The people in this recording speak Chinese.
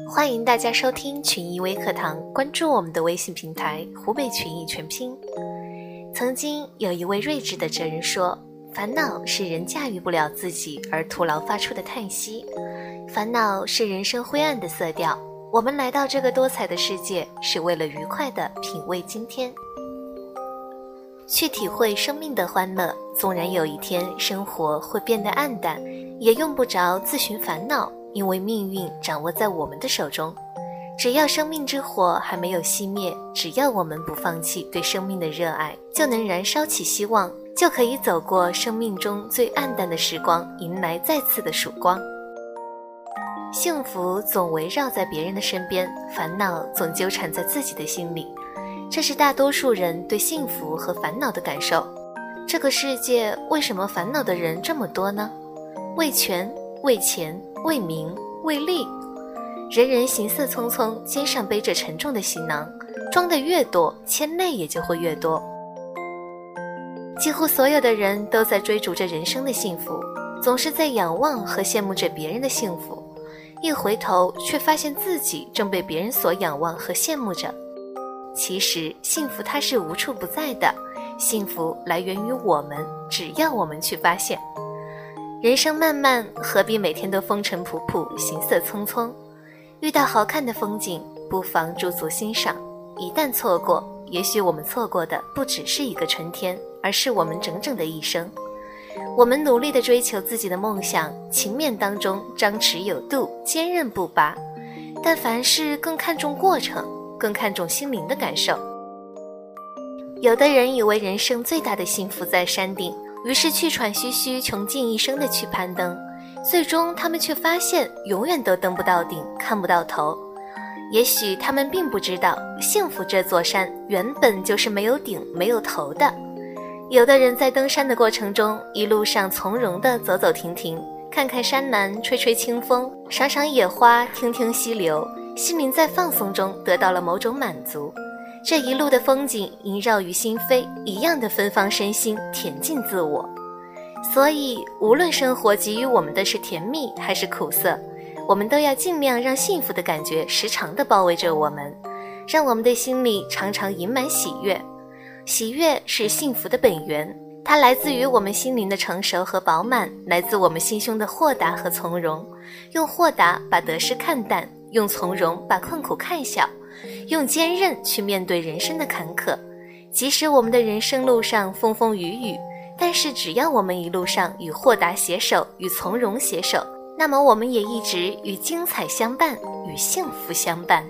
欢迎大家收听群益微课堂，关注我们的微信平台“湖北群益全拼”。曾经有一位睿智的哲人说：“烦恼是人驾驭不了自己而徒劳发出的叹息，烦恼是人生灰暗的色调。我们来到这个多彩的世界，是为了愉快的品味今天，去体会生命的欢乐。纵然有一天生活会变得暗淡，也用不着自寻烦恼。”因为命运掌握在我们的手中，只要生命之火还没有熄灭，只要我们不放弃对生命的热爱，就能燃烧起希望，就可以走过生命中最暗淡的时光，迎来再次的曙光。幸福总围绕在别人的身边，烦恼总纠缠在自己的心里，这是大多数人对幸福和烦恼的感受。这个世界为什么烦恼的人这么多呢？为权，为钱。为名为利，人人行色匆匆，肩上背着沉重的行囊，装的越多，牵累也就会越多。几乎所有的人都在追逐着人生的幸福，总是在仰望和羡慕着别人的幸福，一回头却发现自己正被别人所仰望和羡慕着。其实幸福它是无处不在的，幸福来源于我们，只要我们去发现。人生漫漫，何必每天都风尘仆仆、行色匆匆？遇到好看的风景，不妨驻足欣赏。一旦错过，也许我们错过的不只是一个春天，而是我们整整的一生。我们努力地追求自己的梦想，情面当中张弛有度，坚韧不拔。但凡事更看重过程，更看重心灵的感受。有的人以为人生最大的幸福在山顶。于是气喘吁吁，穷尽一生的去攀登，最终他们却发现永远都登不到顶，看不到头。也许他们并不知道，幸福这座山原本就是没有顶、没有头的。有的人在登山的过程中，一路上从容地走走停停，看看山南，吹吹清风，赏赏野花，听听溪流，心灵在放松中得到了某种满足。这一路的风景萦绕于心扉，一样的芬芳身心，恬静自我。所以，无论生活给予我们的是甜蜜还是苦涩，我们都要尽量让幸福的感觉时常的包围着我们，让我们的心里常常盈满喜悦。喜悦是幸福的本源，它来自于我们心灵的成熟和饱满，来自我们心胸的豁达和从容。用豁达把得失看淡，用从容把困苦看小。用坚韧去面对人生的坎坷，即使我们的人生路上风风雨雨，但是只要我们一路上与豁达携手，与从容携手，那么我们也一直与精彩相伴，与幸福相伴。